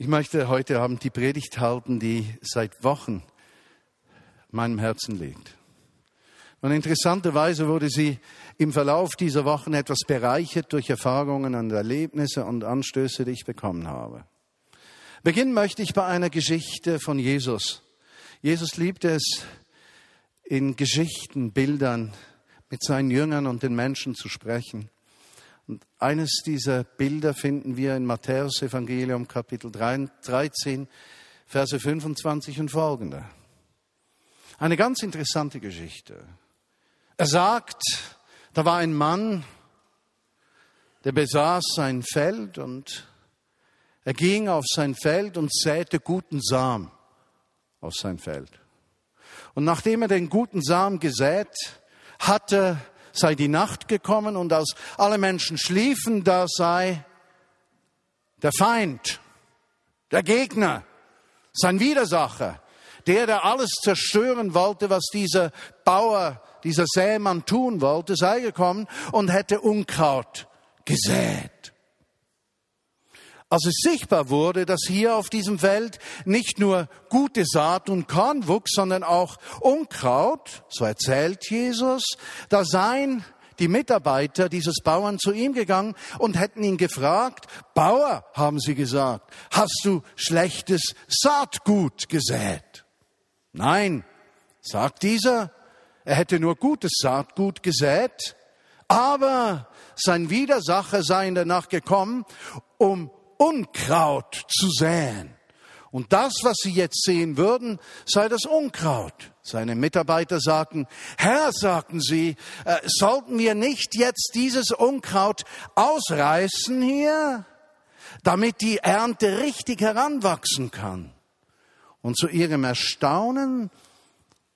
Ich möchte heute Abend die Predigt halten, die seit Wochen meinem Herzen liegt. Und interessanterweise wurde sie im Verlauf dieser Wochen etwas bereichert durch Erfahrungen und Erlebnisse und Anstöße, die ich bekommen habe. Beginnen möchte ich bei einer Geschichte von Jesus. Jesus liebte es, in Geschichten, Bildern mit seinen Jüngern und den Menschen zu sprechen. Und eines dieser Bilder finden wir in Matthäus Evangelium Kapitel 13, Verse 25 und folgende. Eine ganz interessante Geschichte. Er sagt, da war ein Mann, der besaß sein Feld und er ging auf sein Feld und säte guten Samen auf sein Feld. Und nachdem er den guten Samen gesät hatte, sei die Nacht gekommen und als alle Menschen schliefen, da sei der Feind, der Gegner, sein Widersacher, der, der alles zerstören wollte, was dieser Bauer, dieser Sämann tun wollte, sei gekommen und hätte Unkraut gesät. Als es sichtbar wurde, dass hier auf diesem Feld nicht nur gute Saat und Korn wuchs, sondern auch Unkraut, so erzählt Jesus, da seien die Mitarbeiter dieses Bauern zu ihm gegangen und hätten ihn gefragt, Bauer, haben sie gesagt, hast du schlechtes Saatgut gesät? Nein, sagt dieser, er hätte nur gutes Saatgut gesät, aber sein Widersacher sei Nacht gekommen, um Unkraut zu säen. Und das, was sie jetzt sehen würden, sei das Unkraut. Seine Mitarbeiter sagten, Herr, sagten sie, äh, sollten wir nicht jetzt dieses Unkraut ausreißen hier, damit die Ernte richtig heranwachsen kann? Und zu ihrem Erstaunen,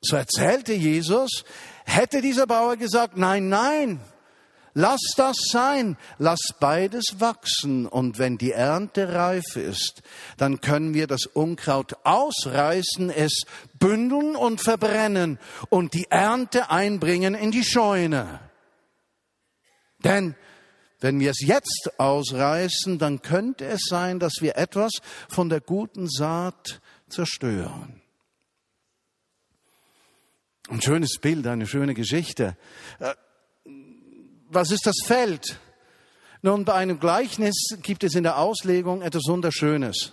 so erzählte Jesus, hätte dieser Bauer gesagt, nein, nein, Lass das sein, lass beides wachsen und wenn die Ernte reif ist, dann können wir das Unkraut ausreißen, es bündeln und verbrennen und die Ernte einbringen in die Scheune. Denn wenn wir es jetzt ausreißen, dann könnte es sein, dass wir etwas von der guten Saat zerstören. Ein schönes Bild, eine schöne Geschichte. Was ist das Feld? Nun, bei einem Gleichnis gibt es in der Auslegung etwas Wunderschönes.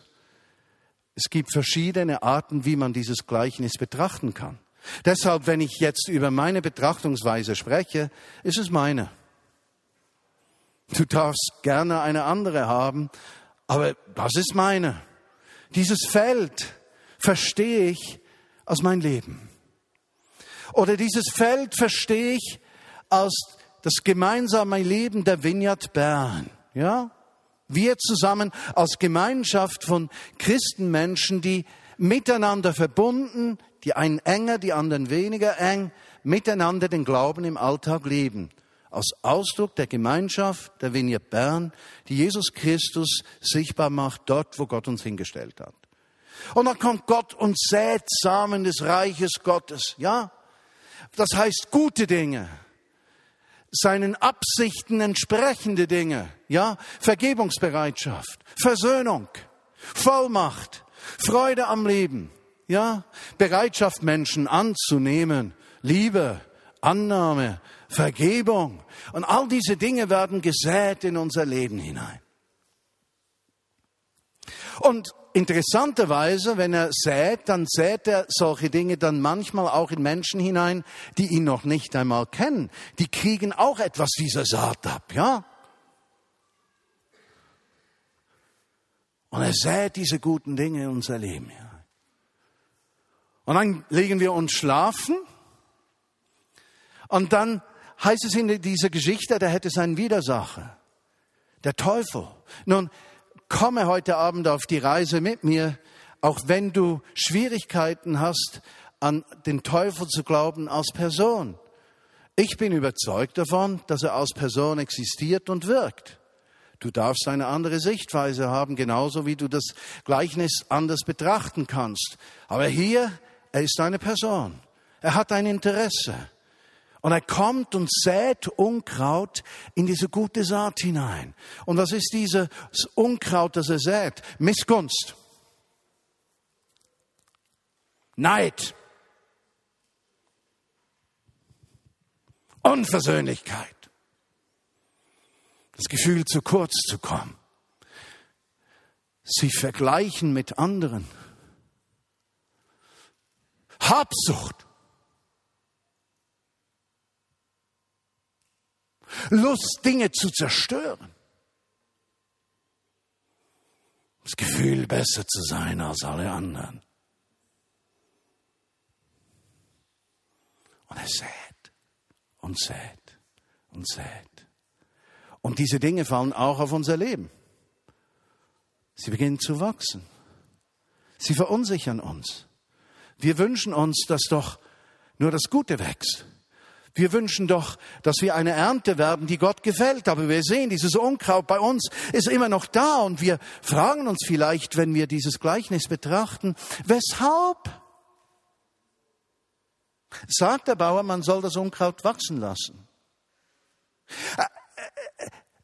Es gibt verschiedene Arten, wie man dieses Gleichnis betrachten kann. Deshalb, wenn ich jetzt über meine Betrachtungsweise spreche, ist es meine. Du darfst gerne eine andere haben, aber das ist meine. Dieses Feld verstehe ich als mein Leben. Oder dieses Feld verstehe ich als das gemeinsame Leben der Vineyard Bern. Ja? Wir zusammen als Gemeinschaft von Christenmenschen, die miteinander verbunden, die einen enger, die anderen weniger eng, miteinander den Glauben im Alltag leben. Als Ausdruck der Gemeinschaft der Vineyard Bern, die Jesus Christus sichtbar macht dort, wo Gott uns hingestellt hat. Und dann kommt Gott und sät Samen des Reiches Gottes, ja? Das heißt gute Dinge, seinen Absichten entsprechende Dinge, ja, Vergebungsbereitschaft, Versöhnung, Vollmacht, Freude am Leben, ja, Bereitschaft Menschen anzunehmen, Liebe, Annahme, Vergebung. Und all diese Dinge werden gesät in unser Leben hinein. Und interessanterweise, wenn er sät, dann sät er solche Dinge dann manchmal auch in Menschen hinein, die ihn noch nicht einmal kennen. Die kriegen auch etwas dieser Saat ab, ja? Und er sät diese guten Dinge in unser Leben hinein. Und dann legen wir uns schlafen. Und dann heißt es in dieser Geschichte, der hätte seinen Widersacher. Der Teufel. Nun, komme heute Abend auf die Reise mit mir, auch wenn du Schwierigkeiten hast, an den Teufel zu glauben als Person. Ich bin überzeugt davon, dass er als Person existiert und wirkt. Du darfst eine andere Sichtweise haben, genauso wie du das Gleichnis anders betrachten kannst. Aber hier, er ist eine Person. Er hat ein Interesse. Und er kommt und sät Unkraut in diese gute Saat hinein. Und was ist dieses Unkraut, das er sät? Missgunst. Neid. Unversöhnlichkeit. Das Gefühl, zu kurz zu kommen. Sie vergleichen mit anderen. Habsucht. Lust, Dinge zu zerstören. Das Gefühl, besser zu sein als alle anderen. Und er sät und sät und sät. Und diese Dinge fallen auch auf unser Leben. Sie beginnen zu wachsen. Sie verunsichern uns. Wir wünschen uns, dass doch nur das Gute wächst. Wir wünschen doch, dass wir eine Ernte werden, die Gott gefällt. Aber wir sehen, dieses Unkraut bei uns ist immer noch da. Und wir fragen uns vielleicht, wenn wir dieses Gleichnis betrachten, weshalb? Sagt der Bauer, man soll das Unkraut wachsen lassen.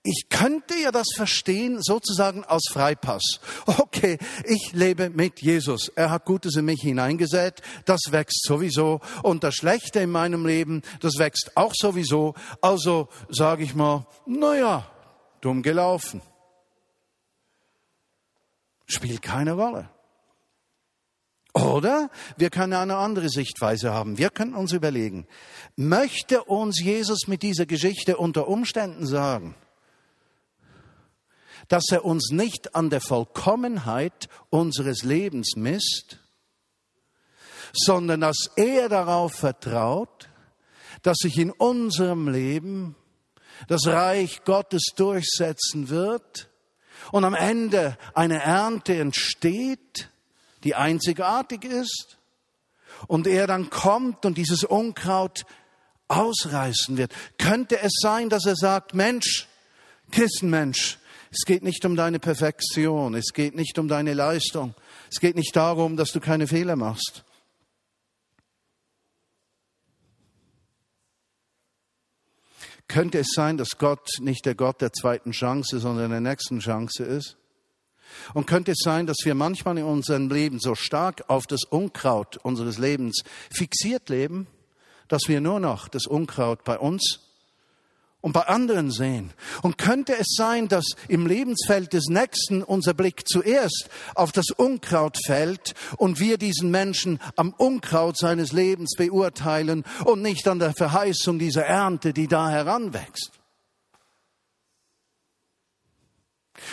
Ich könnte ja das verstehen, sozusagen als Freipass. Okay, ich lebe mit Jesus. Er hat Gutes in mich hineingesät. Das wächst sowieso. Und das Schlechte in meinem Leben, das wächst auch sowieso. Also sage ich mal, naja, dumm gelaufen. Spielt keine Rolle. Oder wir können eine andere Sichtweise haben. Wir können uns überlegen, möchte uns Jesus mit dieser Geschichte unter Umständen sagen, dass er uns nicht an der Vollkommenheit unseres Lebens misst, sondern dass er darauf vertraut, dass sich in unserem Leben das Reich Gottes durchsetzen wird und am Ende eine Ernte entsteht, die einzigartig ist und er dann kommt und dieses Unkraut ausreißen wird. Könnte es sein, dass er sagt, Mensch, Christenmensch, es geht nicht um deine Perfektion, es geht nicht um deine Leistung, es geht nicht darum, dass du keine Fehler machst. Könnte es sein, dass Gott nicht der Gott der zweiten Chance, sondern der nächsten Chance ist? Und könnte es sein, dass wir manchmal in unserem Leben so stark auf das Unkraut unseres Lebens fixiert leben, dass wir nur noch das Unkraut bei uns und bei anderen sehen. Und könnte es sein, dass im Lebensfeld des Nächsten unser Blick zuerst auf das Unkraut fällt und wir diesen Menschen am Unkraut seines Lebens beurteilen und nicht an der Verheißung dieser Ernte, die da heranwächst?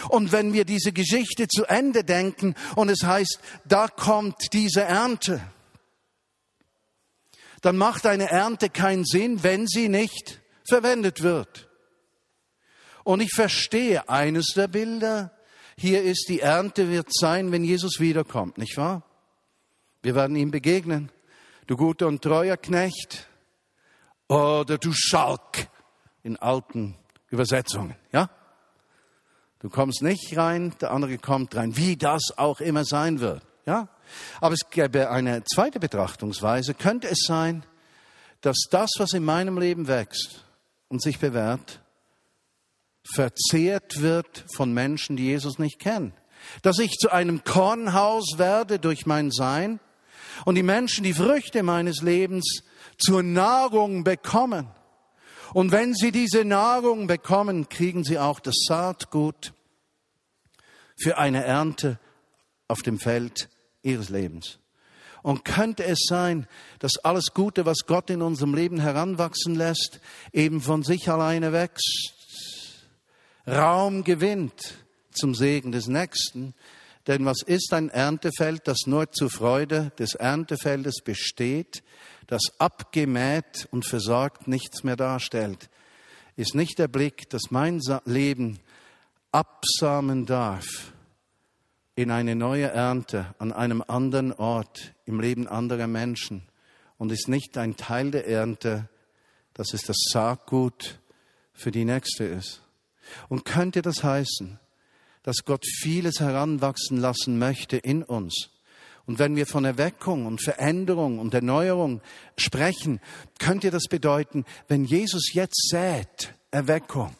Und wenn wir diese Geschichte zu Ende denken und es heißt, da kommt diese Ernte, dann macht eine Ernte keinen Sinn, wenn sie nicht verwendet wird. Und ich verstehe eines der Bilder. Hier ist die Ernte wird sein, wenn Jesus wiederkommt, nicht wahr? Wir werden ihm begegnen. Du guter und treuer Knecht oder du Schalk in alten Übersetzungen, ja? Du kommst nicht rein, der andere kommt rein, wie das auch immer sein wird, ja? Aber es gäbe eine zweite Betrachtungsweise. Könnte es sein, dass das, was in meinem Leben wächst, und sich bewährt, verzehrt wird von Menschen, die Jesus nicht kennen. Dass ich zu einem Kornhaus werde durch mein Sein und die Menschen die Früchte meines Lebens zur Nahrung bekommen. Und wenn sie diese Nahrung bekommen, kriegen sie auch das Saatgut für eine Ernte auf dem Feld ihres Lebens. Und könnte es sein, dass alles Gute, was Gott in unserem Leben heranwachsen lässt, eben von sich alleine wächst, Raum gewinnt zum Segen des Nächsten? Denn was ist ein Erntefeld, das nur zur Freude des Erntefeldes besteht, das abgemäht und versorgt nichts mehr darstellt? Ist nicht der Blick, dass mein Leben absamen darf in eine neue Ernte an einem anderen Ort im Leben anderer Menschen und ist nicht ein Teil der Ernte, dass es das Saatgut für die nächste ist. Und könnte das heißen, dass Gott vieles heranwachsen lassen möchte in uns? Und wenn wir von Erweckung und Veränderung und Erneuerung sprechen, könnte das bedeuten, wenn Jesus jetzt sät, Erweckung,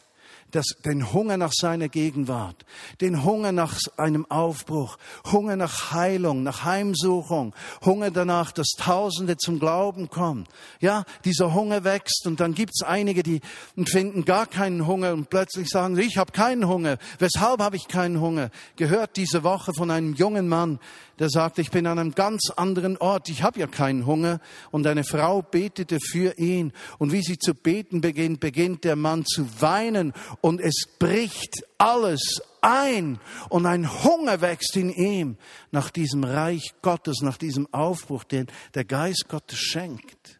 das, den Hunger nach seiner Gegenwart, den Hunger nach einem Aufbruch, Hunger nach Heilung, nach Heimsuchung, Hunger danach, dass Tausende zum Glauben kommen. Ja, dieser Hunger wächst und dann gibt's einige, die finden gar keinen Hunger und plötzlich sagen ich habe keinen Hunger. Weshalb habe ich keinen Hunger? Gehört diese Woche von einem jungen Mann, der sagt, ich bin an einem ganz anderen Ort, ich habe ja keinen Hunger. Und eine Frau betete für ihn. Und wie sie zu beten beginnt, beginnt der Mann zu weinen und es bricht alles ein und ein Hunger wächst in ihm nach diesem Reich Gottes, nach diesem Aufbruch, den der Geist Gottes schenkt.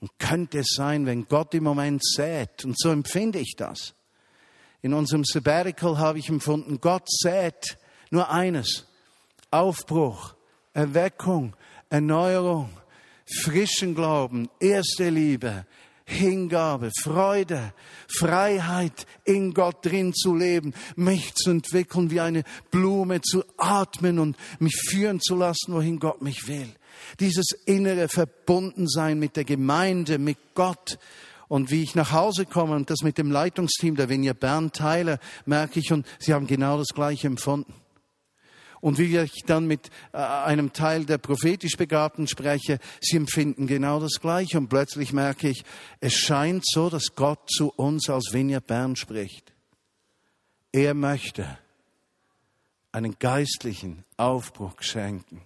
Und könnte es sein, wenn Gott im Moment sät, und so empfinde ich das. In unserem Sabbatical habe ich empfunden, Gott sät nur eines, Aufbruch, Erweckung, Erneuerung, frischen Glauben, erste Liebe, Hingabe, Freude, Freiheit, in Gott drin zu leben, mich zu entwickeln wie eine Blume, zu atmen und mich führen zu lassen, wohin Gott mich will. Dieses innere Verbundensein mit der Gemeinde, mit Gott. Und wie ich nach Hause komme und das mit dem Leitungsteam der Vinja Bern teile, merke ich, und sie haben genau das Gleiche empfunden. Und wie ich dann mit äh, einem Teil der prophetisch Begabten spreche, sie empfinden genau das Gleiche. Und plötzlich merke ich, es scheint so, dass Gott zu uns als Vineyard Bern spricht. Er möchte einen geistlichen Aufbruch schenken.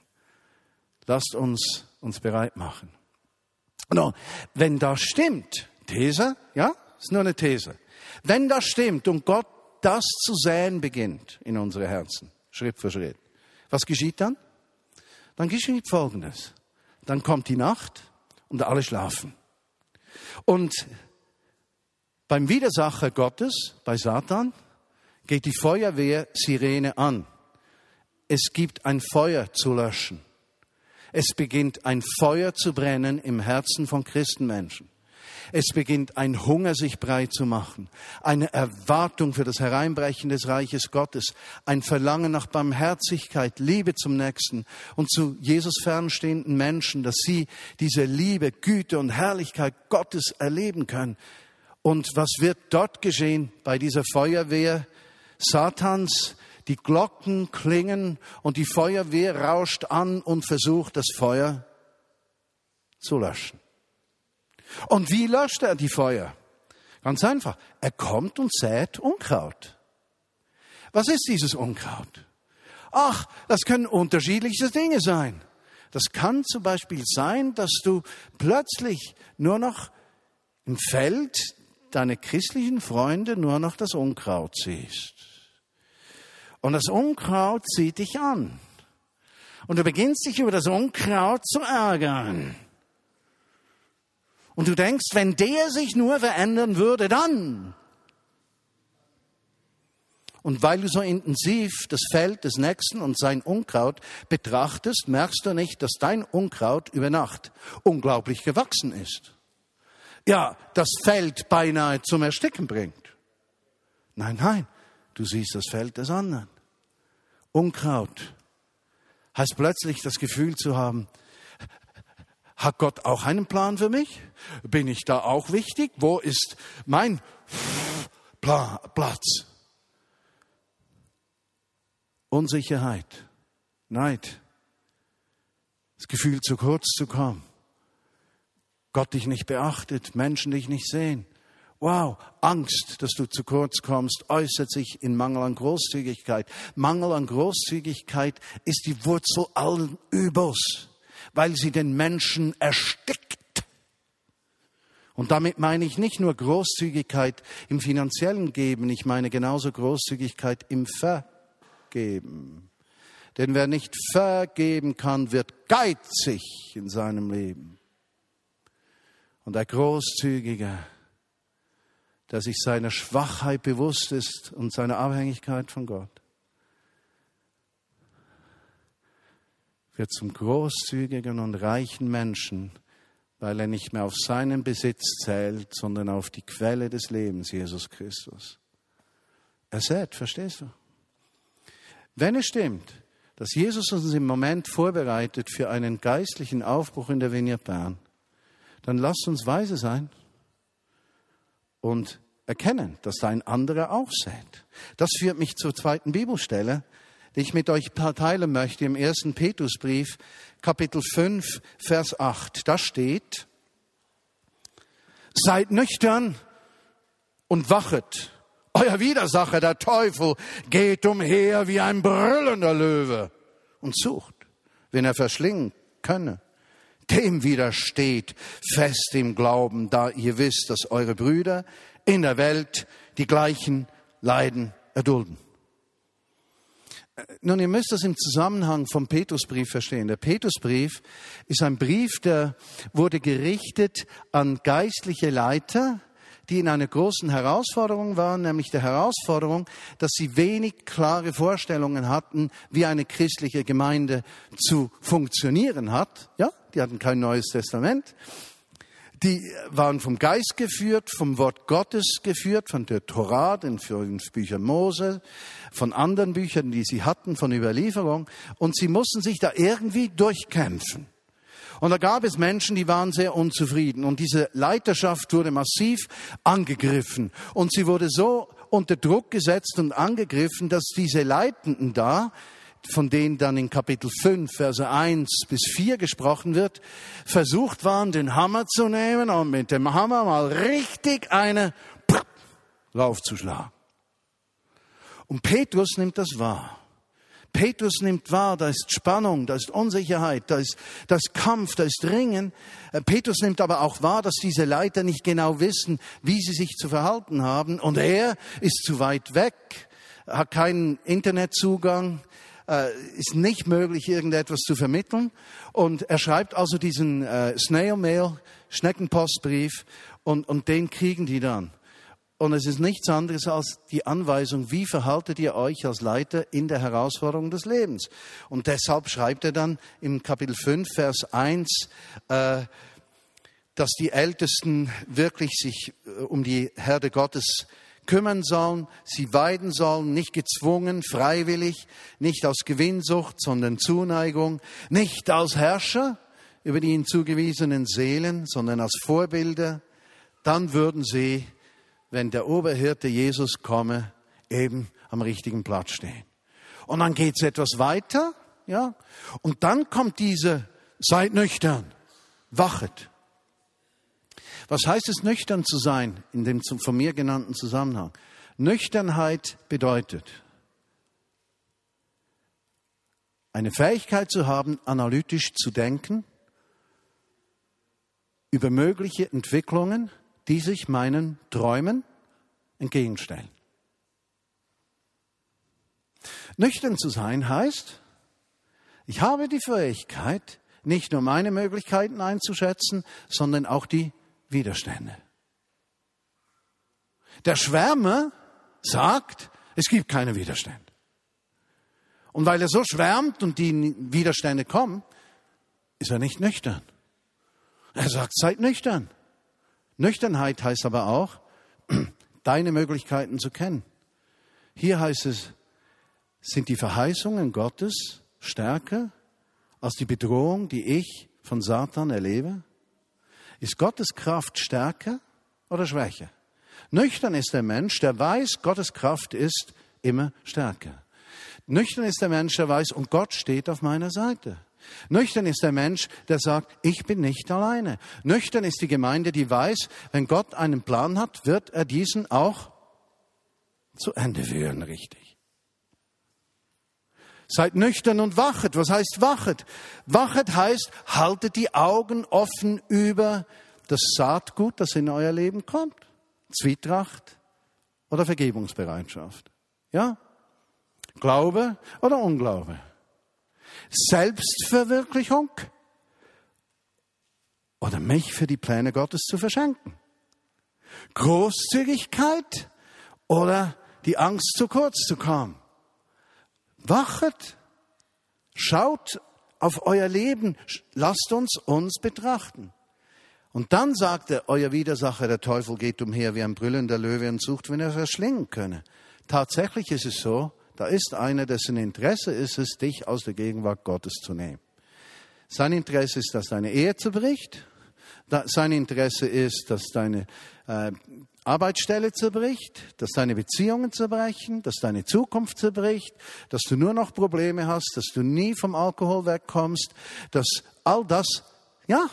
Lasst uns uns bereit machen. Nun, wenn das stimmt, These, ja, ist nur eine These. Wenn das stimmt und Gott das zu säen beginnt in unsere Herzen, Schritt für Schritt, was geschieht dann? Dann geschieht Folgendes. Dann kommt die Nacht und alle schlafen. Und beim Widersacher Gottes, bei Satan, geht die Feuerwehr-Sirene an. Es gibt ein Feuer zu löschen. Es beginnt ein Feuer zu brennen im Herzen von Christenmenschen. Es beginnt ein Hunger, sich breit zu machen, eine Erwartung für das Hereinbrechen des Reiches Gottes, ein Verlangen nach Barmherzigkeit, Liebe zum Nächsten und zu Jesus fernstehenden Menschen, dass sie diese Liebe, Güte und Herrlichkeit Gottes erleben können. Und was wird dort geschehen bei dieser Feuerwehr Satans? Die Glocken klingen und die Feuerwehr rauscht an und versucht, das Feuer zu löschen. Und wie löscht er die Feuer? Ganz einfach. Er kommt und sät Unkraut. Was ist dieses Unkraut? Ach, das können unterschiedliche Dinge sein. Das kann zum Beispiel sein, dass du plötzlich nur noch im Feld deine christlichen Freunde nur noch das Unkraut siehst. Und das Unkraut zieht dich an. Und du beginnst dich über das Unkraut zu ärgern. Und du denkst, wenn der sich nur verändern würde, dann. Und weil du so intensiv das Feld des Nächsten und sein Unkraut betrachtest, merkst du nicht, dass dein Unkraut über Nacht unglaublich gewachsen ist. Ja, das Feld beinahe zum Ersticken bringt. Nein, nein, du siehst das Feld des anderen. Unkraut heißt plötzlich das Gefühl zu haben, hat Gott auch einen Plan für mich? Bin ich da auch wichtig? Wo ist mein Platz? Unsicherheit, Neid, das Gefühl, zu kurz zu kommen. Gott dich nicht beachtet, Menschen dich nicht sehen. Wow, Angst, dass du zu kurz kommst, äußert sich in Mangel an Großzügigkeit. Mangel an Großzügigkeit ist die Wurzel allen Übels weil sie den Menschen erstickt. Und damit meine ich nicht nur Großzügigkeit im finanziellen Geben, ich meine genauso Großzügigkeit im Vergeben. Denn wer nicht vergeben kann, wird geizig in seinem Leben. Und der Großzügige, der sich seiner Schwachheit bewusst ist und seiner Abhängigkeit von Gott, wird zum großzügigen und reichen Menschen, weil er nicht mehr auf seinen Besitz zählt, sondern auf die Quelle des Lebens, Jesus Christus. Er sät, verstehst du? Wenn es stimmt, dass Jesus uns im Moment vorbereitet für einen geistlichen Aufbruch in der Vineyard Bern, dann lasst uns weise sein und erkennen, dass ein anderer auch sät. Das führt mich zur zweiten Bibelstelle, die ich mit euch teilen möchte im ersten Petrusbrief, Kapitel 5, Vers 8. Da steht, seid nüchtern und wachet. Euer Widersacher, der Teufel, geht umher wie ein brüllender Löwe und sucht, wen er verschlingen könne. Dem widersteht fest im Glauben, da ihr wisst, dass eure Brüder in der Welt die gleichen Leiden erdulden. Nun, ihr müsst das im Zusammenhang vom Petrusbrief verstehen. Der Petrusbrief ist ein Brief, der wurde gerichtet an geistliche Leiter, die in einer großen Herausforderung waren, nämlich der Herausforderung, dass sie wenig klare Vorstellungen hatten, wie eine christliche Gemeinde zu funktionieren hat. Ja, die hatten kein neues Testament die waren vom Geist geführt, vom Wort Gottes geführt, von der Torah, den fünf Büchern Mose, von anderen Büchern, die sie hatten, von Überlieferung. Und sie mussten sich da irgendwie durchkämpfen. Und da gab es Menschen, die waren sehr unzufrieden. Und diese Leiterschaft wurde massiv angegriffen. Und sie wurde so unter Druck gesetzt und angegriffen, dass diese Leitenden da von denen dann in Kapitel 5, Verse 1 bis 4 gesprochen wird, versucht waren, den Hammer zu nehmen und mit dem Hammer mal richtig eine raufzuschlagen. Und Petrus nimmt das wahr. Petrus nimmt wahr, da ist Spannung, da ist Unsicherheit, da ist, da ist Kampf, da ist Ringen. Äh, Petrus nimmt aber auch wahr, dass diese Leiter nicht genau wissen, wie sie sich zu verhalten haben. Und er ist zu weit weg, hat keinen Internetzugang, äh, ist nicht möglich, irgendetwas zu vermitteln. Und er schreibt also diesen äh, Snail Mail, Schneckenpostbrief, und, und den kriegen die dann. Und es ist nichts anderes als die Anweisung, wie verhaltet ihr euch als Leiter in der Herausforderung des Lebens. Und deshalb schreibt er dann im Kapitel 5, Vers 1, äh, dass die Ältesten wirklich sich äh, um die Herde Gottes kümmern sollen, sie weiden sollen, nicht gezwungen, freiwillig, nicht aus Gewinnsucht, sondern Zuneigung, nicht als Herrscher über die ihnen zugewiesenen Seelen, sondern als Vorbilder, dann würden sie, wenn der Oberhirte Jesus komme, eben am richtigen Platz stehen. Und dann geht's etwas weiter, ja, und dann kommt diese, seid nüchtern, wachet. Was heißt es, nüchtern zu sein in dem von mir genannten Zusammenhang? Nüchternheit bedeutet, eine Fähigkeit zu haben, analytisch zu denken über mögliche Entwicklungen, die sich meinen Träumen entgegenstellen. Nüchtern zu sein heißt, ich habe die Fähigkeit, nicht nur meine Möglichkeiten einzuschätzen, sondern auch die Widerstände. Der Schwärmer sagt, es gibt keine Widerstände. Und weil er so schwärmt und die Widerstände kommen, ist er nicht nüchtern. Er sagt, seid nüchtern. Nüchternheit heißt aber auch, deine Möglichkeiten zu kennen. Hier heißt es, sind die Verheißungen Gottes stärker als die Bedrohung, die ich von Satan erlebe? Ist Gottes Kraft stärker oder schwächer? Nüchtern ist der Mensch, der weiß, Gottes Kraft ist immer stärker. Nüchtern ist der Mensch, der weiß, und Gott steht auf meiner Seite. Nüchtern ist der Mensch, der sagt, ich bin nicht alleine. Nüchtern ist die Gemeinde, die weiß, wenn Gott einen Plan hat, wird er diesen auch zu Ende führen, richtig. Seid nüchtern und wachet. Was heißt wachet? Wachet heißt, haltet die Augen offen über das Saatgut, das in euer Leben kommt. Zwietracht oder Vergebungsbereitschaft. Ja? Glaube oder Unglaube. Selbstverwirklichung oder mich für die Pläne Gottes zu verschenken. Großzügigkeit oder die Angst zu kurz zu kommen. Wachet, schaut auf euer Leben, lasst uns uns betrachten. Und dann sagt er, euer Widersacher, der Teufel, geht umher wie ein brüllender Löwe und sucht, wenn er verschlingen könne. Tatsächlich ist es so, da ist einer, dessen Interesse ist es, dich aus der Gegenwart Gottes zu nehmen. Sein Interesse ist, dass deine Ehe zerbricht. Sein Interesse ist, dass deine äh, Arbeitsstelle zerbricht, dass deine Beziehungen zerbrechen, dass deine Zukunft zerbricht, dass du nur noch Probleme hast, dass du nie vom Alkohol wegkommst, dass all das, ja,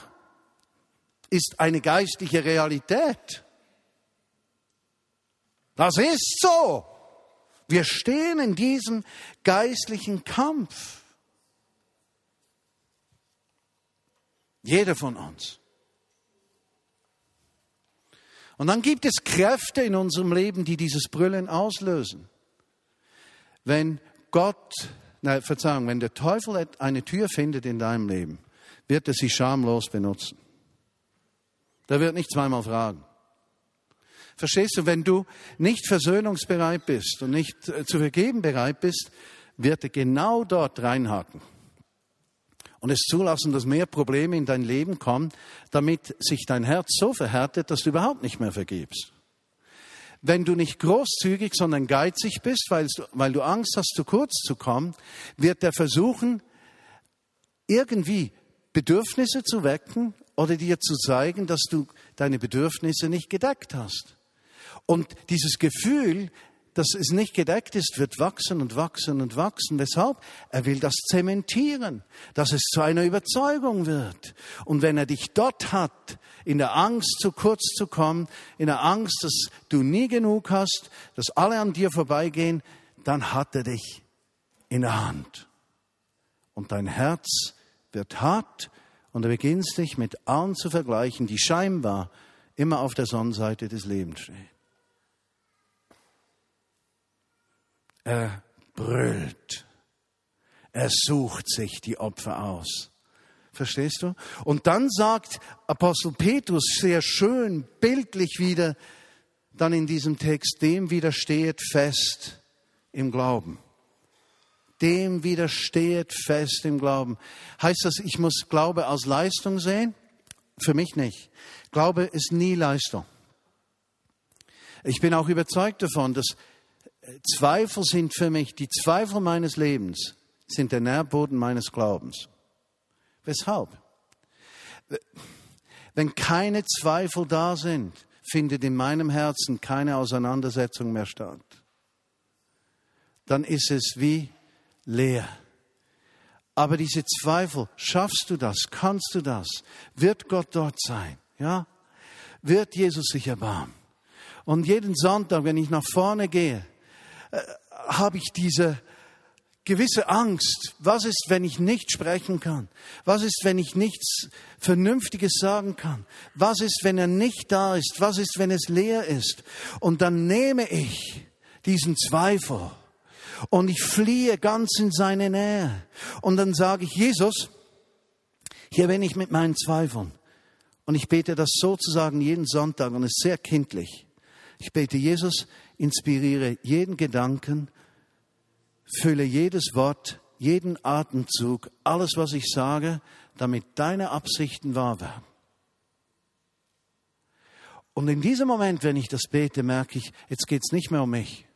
ist eine geistliche Realität. Das ist so. Wir stehen in diesem geistlichen Kampf. Jeder von uns. Und dann gibt es Kräfte in unserem Leben, die dieses Brüllen auslösen. Wenn Gott, nein, Verzeihung, wenn der Teufel eine Tür findet in deinem Leben, wird er sie schamlos benutzen. Der wird nicht zweimal fragen. Verstehst du, wenn du nicht versöhnungsbereit bist und nicht äh, zu vergeben bereit bist, wird er genau dort reinhaken und es zulassen, dass mehr Probleme in dein Leben kommen, damit sich dein Herz so verhärtet, dass du überhaupt nicht mehr vergibst. Wenn du nicht großzügig, sondern geizig bist, weil du, weil du Angst hast, zu kurz zu kommen, wird er versuchen, irgendwie Bedürfnisse zu wecken oder dir zu zeigen, dass du deine Bedürfnisse nicht gedeckt hast. Und dieses Gefühl, dass es nicht gedeckt ist, wird wachsen und wachsen und wachsen. Weshalb? Er will das zementieren, dass es zu einer Überzeugung wird. Und wenn er dich dort hat, in der Angst zu kurz zu kommen, in der Angst, dass du nie genug hast, dass alle an dir vorbeigehen, dann hat er dich in der Hand. Und dein Herz wird hart und du beginnst dich mit allen zu vergleichen, die scheinbar immer auf der Sonnenseite des Lebens stehen. Er brüllt. Er sucht sich die Opfer aus. Verstehst du? Und dann sagt Apostel Petrus sehr schön, bildlich wieder, dann in diesem Text, dem widersteht fest im Glauben. Dem widersteht fest im Glauben. Heißt das, ich muss Glaube als Leistung sehen? Für mich nicht. Glaube ist nie Leistung. Ich bin auch überzeugt davon, dass Zweifel sind für mich, die Zweifel meines Lebens sind der Nährboden meines Glaubens. Weshalb? Wenn keine Zweifel da sind, findet in meinem Herzen keine Auseinandersetzung mehr statt. Dann ist es wie leer. Aber diese Zweifel, schaffst du das? Kannst du das? Wird Gott dort sein? Ja? Wird Jesus sich erbarmen? Und jeden Sonntag, wenn ich nach vorne gehe, äh, habe ich diese gewisse Angst. Was ist, wenn ich nicht sprechen kann? Was ist, wenn ich nichts Vernünftiges sagen kann? Was ist, wenn er nicht da ist? Was ist, wenn es leer ist? Und dann nehme ich diesen Zweifel und ich fliehe ganz in seine Nähe. Und dann sage ich, Jesus, hier bin ich mit meinen Zweifeln. Und ich bete das sozusagen jeden Sonntag und es ist sehr kindlich. Ich bete, Jesus, inspiriere jeden Gedanken, fülle jedes Wort, jeden Atemzug, alles, was ich sage, damit deine Absichten wahr werden. Und in diesem Moment, wenn ich das bete, merke ich, jetzt geht es nicht mehr um mich.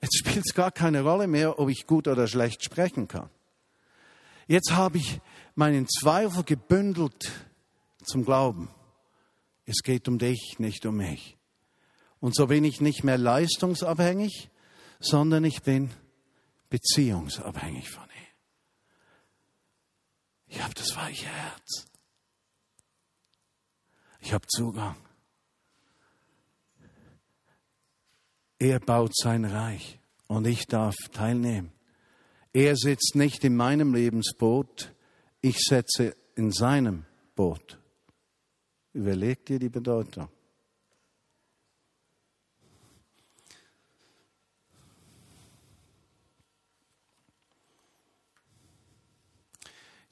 Jetzt spielt es gar keine Rolle mehr, ob ich gut oder schlecht sprechen kann. Jetzt habe ich meinen Zweifel gebündelt zum Glauben. Es geht um dich, nicht um mich. Und so bin ich nicht mehr leistungsabhängig, sondern ich bin beziehungsabhängig von ihm. Ich habe das weiche Herz. Ich habe Zugang. Er baut sein Reich und ich darf teilnehmen. Er sitzt nicht in meinem Lebensboot, ich setze in seinem Boot. Überleg dir die Bedeutung.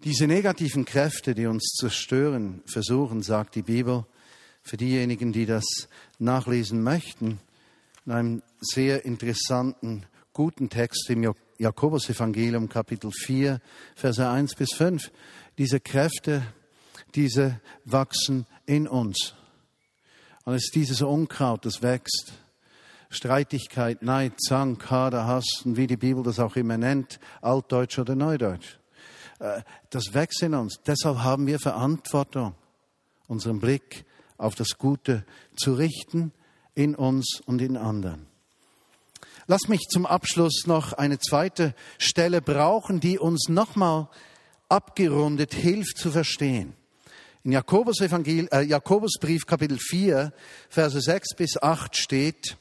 Diese negativen Kräfte, die uns zerstören versuchen, sagt die Bibel, für diejenigen, die das nachlesen möchten, in einem sehr interessanten, guten Text im Jakobus-Evangelium, Kapitel 4, Verse 1 bis 5. Diese Kräfte, diese wachsen in uns. Und es ist dieses Unkraut, das wächst. Streitigkeit, Neid, Zank, Hader, Hass, und wie die Bibel das auch immer nennt, Altdeutsch oder Neudeutsch. Äh, das wächst in uns. Deshalb haben wir Verantwortung, unseren Blick auf das Gute zu richten in uns und in anderen. Lass mich zum Abschluss noch eine zweite Stelle brauchen, die uns nochmal abgerundet hilft zu verstehen. In Jakobus, Evangel äh, Jakobusbrief Kapitel 4, Verse 6 bis 8 steht,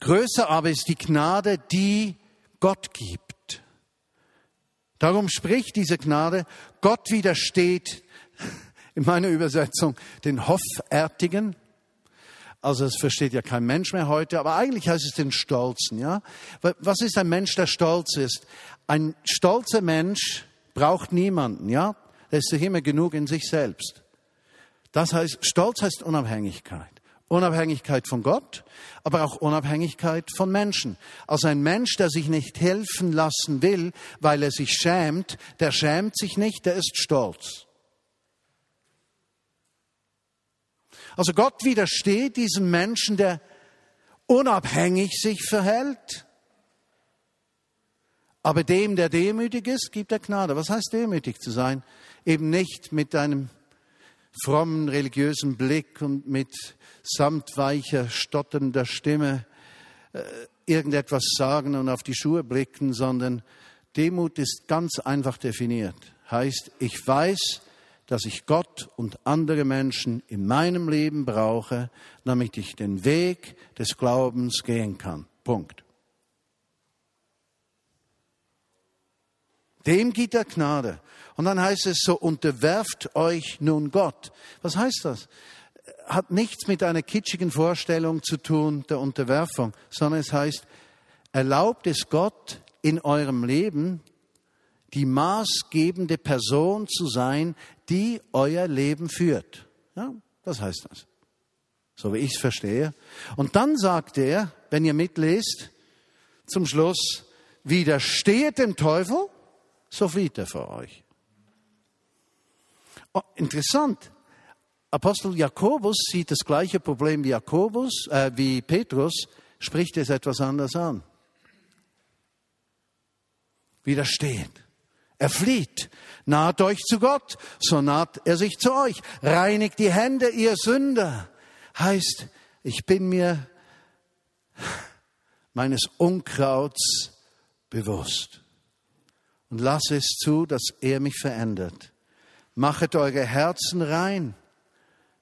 Größer aber ist die Gnade, die Gott gibt. Darum spricht diese Gnade, Gott widersteht, in meiner Übersetzung, den Hoffärtigen. Also es versteht ja kein Mensch mehr heute, aber eigentlich heißt es den Stolzen, ja? Was ist ein Mensch, der stolz ist? Ein stolzer Mensch braucht niemanden, ja? Er ist sich immer genug in sich selbst. Das heißt, Stolz heißt Unabhängigkeit. Unabhängigkeit von Gott, aber auch Unabhängigkeit von Menschen. Also ein Mensch, der sich nicht helfen lassen will, weil er sich schämt, der schämt sich nicht, der ist stolz. Also Gott widersteht diesem Menschen, der unabhängig sich verhält. Aber dem, der demütig ist, gibt er Gnade. Was heißt demütig zu sein? Eben nicht mit einem frommen religiösen Blick und mit samtweicher, stotternder Stimme äh, irgendetwas sagen und auf die Schuhe blicken, sondern Demut ist ganz einfach definiert. Heißt, ich weiß, dass ich Gott und andere Menschen in meinem Leben brauche, damit ich den Weg des Glaubens gehen kann. Punkt. Dem gibt er Gnade. Und dann heißt es so, unterwerft euch nun Gott. Was heißt das? Hat nichts mit einer kitschigen Vorstellung zu tun der Unterwerfung, sondern es heißt, erlaubt es Gott in eurem Leben, die maßgebende Person zu sein, die euer Leben führt. Ja, was heißt das? So wie ich es verstehe. Und dann sagt er, wenn ihr mitlest, zum Schluss, widersteht dem Teufel, so flieht er vor euch. Oh, interessant. Apostel Jakobus sieht das gleiche Problem wie Jakobus, äh, wie Petrus, spricht es etwas anders an. Widersteht. Er flieht. Naht euch zu Gott, so naht er sich zu euch. Reinigt die Hände, ihr Sünder. Heißt, ich bin mir meines Unkrauts bewusst. Und lasse es zu, dass er mich verändert. Machet eure Herzen rein,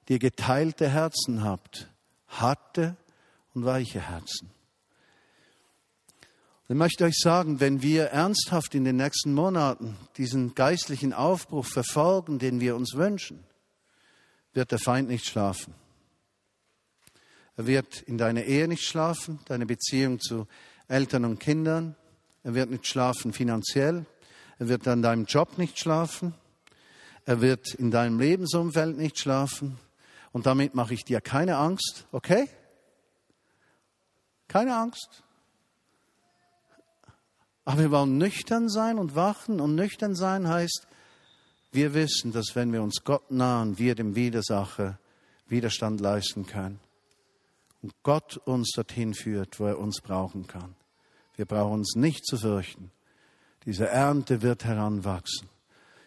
die ihr geteilte Herzen habt, harte und weiche Herzen. Ich möchte euch sagen, wenn wir ernsthaft in den nächsten Monaten diesen geistlichen Aufbruch verfolgen, den wir uns wünschen, wird der Feind nicht schlafen. Er wird in deiner Ehe nicht schlafen, deine Beziehung zu Eltern und Kindern. Er wird nicht schlafen finanziell. Er wird an deinem Job nicht schlafen. Er wird in deinem Lebensumfeld nicht schlafen. Und damit mache ich dir keine Angst, okay? Keine Angst. Aber wir wollen nüchtern sein und wachen. Und nüchtern sein heißt, wir wissen, dass wenn wir uns Gott nahen, wir dem Widersacher Widerstand leisten können. Und Gott uns dorthin führt, wo er uns brauchen kann. Wir brauchen uns nicht zu fürchten. Diese Ernte wird heranwachsen.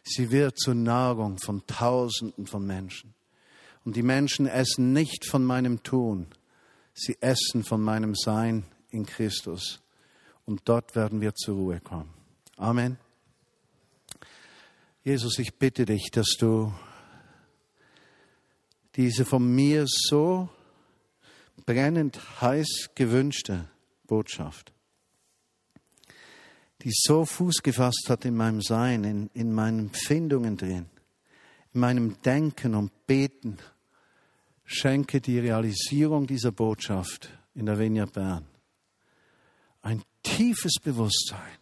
Sie wird zur Nahrung von Tausenden von Menschen. Und die Menschen essen nicht von meinem Tun, sie essen von meinem Sein in Christus. Und dort werden wir zur Ruhe kommen. Amen. Jesus, ich bitte dich, dass du diese von mir so brennend heiß gewünschte Botschaft die so Fuß gefasst hat in meinem Sein, in, in meinen Empfindungen drin, in meinem Denken und Beten. Schenke die Realisierung dieser Botschaft in der Vineyard Bern. Ein tiefes Bewusstsein,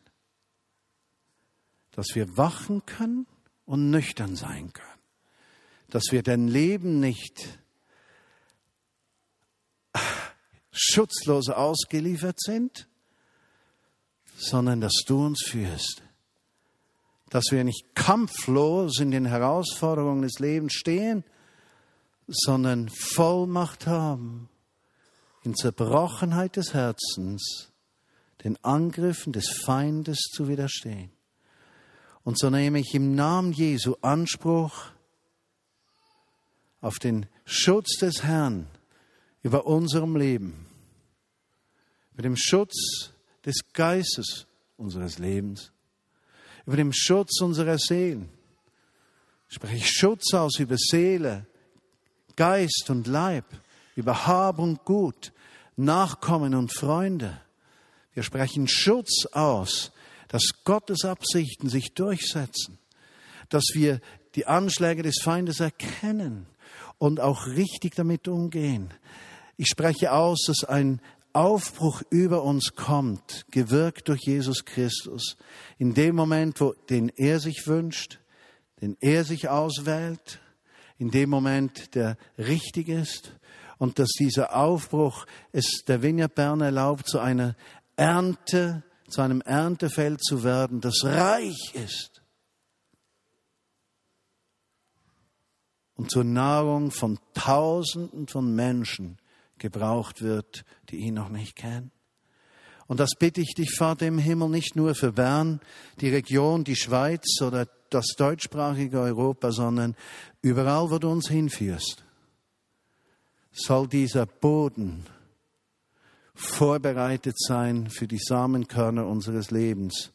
dass wir wachen können und nüchtern sein können. Dass wir dein Leben nicht schutzlos ausgeliefert sind, sondern dass du uns führst. Dass wir nicht kampflos in den Herausforderungen des Lebens stehen, sondern Vollmacht haben, in Zerbrochenheit des Herzens den Angriffen des Feindes zu widerstehen. Und so nehme ich im Namen Jesu Anspruch auf den Schutz des Herrn über unserem Leben, über dem Schutz des Geistes unseres Lebens, über dem Schutz unserer Seelen. Spreche ich Schutz aus über Seele, Geist und Leib, über Hab und Gut, Nachkommen und Freunde. Wir sprechen Schutz aus, dass Gottes Absichten sich durchsetzen, dass wir die Anschläge des Feindes erkennen und auch richtig damit umgehen. Ich spreche aus, dass ein Aufbruch über uns kommt, gewirkt durch Jesus Christus, in dem Moment, wo den er sich wünscht, den er sich auswählt, in dem Moment, der richtig ist, und dass dieser Aufbruch es der Vineyard Bern erlaubt, zu einer Ernte, zu einem Erntefeld zu werden, das reich ist. Und zur Nahrung von Tausenden von Menschen gebraucht wird, die ihn noch nicht kennen. Und das bitte ich dich, Vater im Himmel, nicht nur für Bern, die Region, die Schweiz oder das deutschsprachige Europa, sondern überall, wo du uns hinführst, soll dieser Boden vorbereitet sein für die Samenkörner unseres Lebens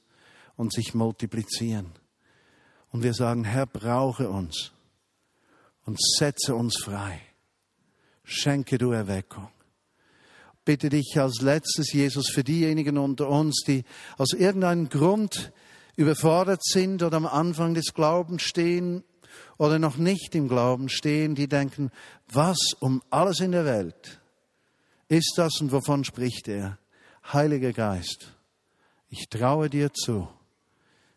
und sich multiplizieren. Und wir sagen, Herr, brauche uns und setze uns frei. Schenke du Erweckung bitte dich als letztes, Jesus, für diejenigen unter uns, die aus irgendeinem Grund überfordert sind oder am Anfang des Glaubens stehen oder noch nicht im Glauben stehen, die denken, was um alles in der Welt ist das und wovon spricht er? Heiliger Geist, ich traue dir zu,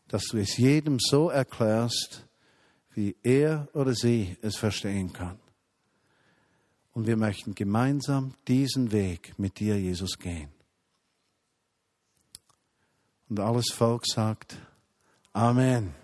dass du es jedem so erklärst, wie er oder sie es verstehen kann. Und wir möchten gemeinsam diesen Weg mit dir, Jesus, gehen. Und alles Volk sagt Amen.